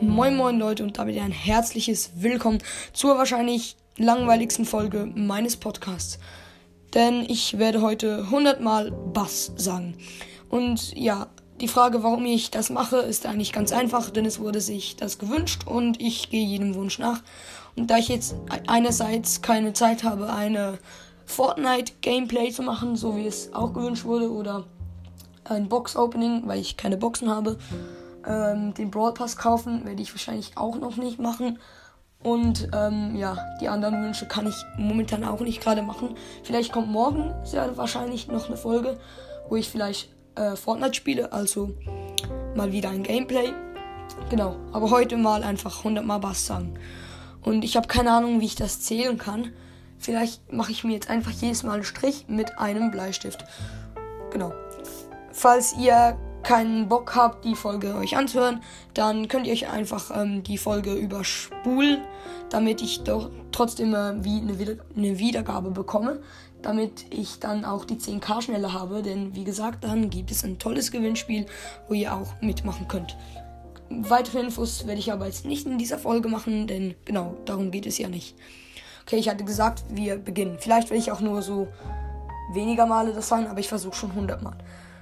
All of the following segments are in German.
Moin moin Leute und damit ein herzliches Willkommen zur wahrscheinlich langweiligsten Folge meines Podcasts. Denn ich werde heute 100 Mal Bass sagen. Und ja, die Frage, warum ich das mache, ist eigentlich ganz einfach, denn es wurde sich das gewünscht und ich gehe jedem Wunsch nach. Und da ich jetzt einerseits keine Zeit habe, eine Fortnite-Gameplay zu machen, so wie es auch gewünscht wurde, oder ein Box-Opening, weil ich keine Boxen habe, ähm, den Brawl Pass kaufen werde ich wahrscheinlich auch noch nicht machen. Und ähm, ja, die anderen Wünsche kann ich momentan auch nicht gerade machen. Vielleicht kommt morgen sehr wahrscheinlich noch eine Folge, wo ich vielleicht äh, Fortnite spiele, also mal wieder ein Gameplay. Genau, aber heute mal einfach 100 Mal Bass sagen. Und ich habe keine Ahnung, wie ich das zählen kann. Vielleicht mache ich mir jetzt einfach jedes Mal einen Strich mit einem Bleistift. Genau. Falls ihr keinen Bock habt, die Folge euch anzuhören, dann könnt ihr euch einfach ähm, die Folge überspulen, damit ich doch trotzdem äh, wie eine, Wieder eine Wiedergabe bekomme, damit ich dann auch die 10k schneller habe, denn wie gesagt, dann gibt es ein tolles Gewinnspiel, wo ihr auch mitmachen könnt. Weitere Infos werde ich aber jetzt nicht in dieser Folge machen, denn genau, darum geht es ja nicht. Okay, ich hatte gesagt, wir beginnen. Vielleicht werde ich auch nur so weniger Male das sagen, aber ich versuche schon 100 Mal.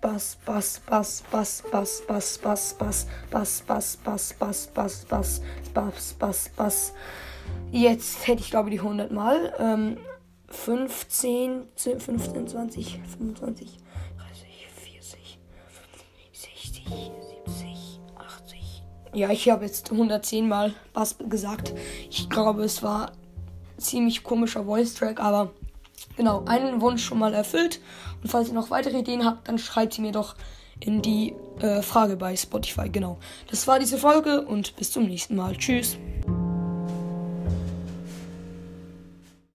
Bass, Bass, Bass, Bass, Bass, Bass, Bass, Bass, Bass, Bass, Bass, Bass, Bass, Bass, Bass, Bass, Bass. Jetzt hätte ich glaube die 100 Mal. Ähm, 15, 15, 20, 25, 30, 40, 60, 70, 80. Ja, ich habe jetzt 110 Mal Bass gesagt. Ich glaube, es war ziemlich komischer Voice-Track, aber genau, einen Wunsch schon mal erfüllt. Und falls ihr noch weitere Ideen habt, dann schreibt sie mir doch in die äh, Frage bei Spotify. Genau. Das war diese Folge und bis zum nächsten Mal. Tschüss.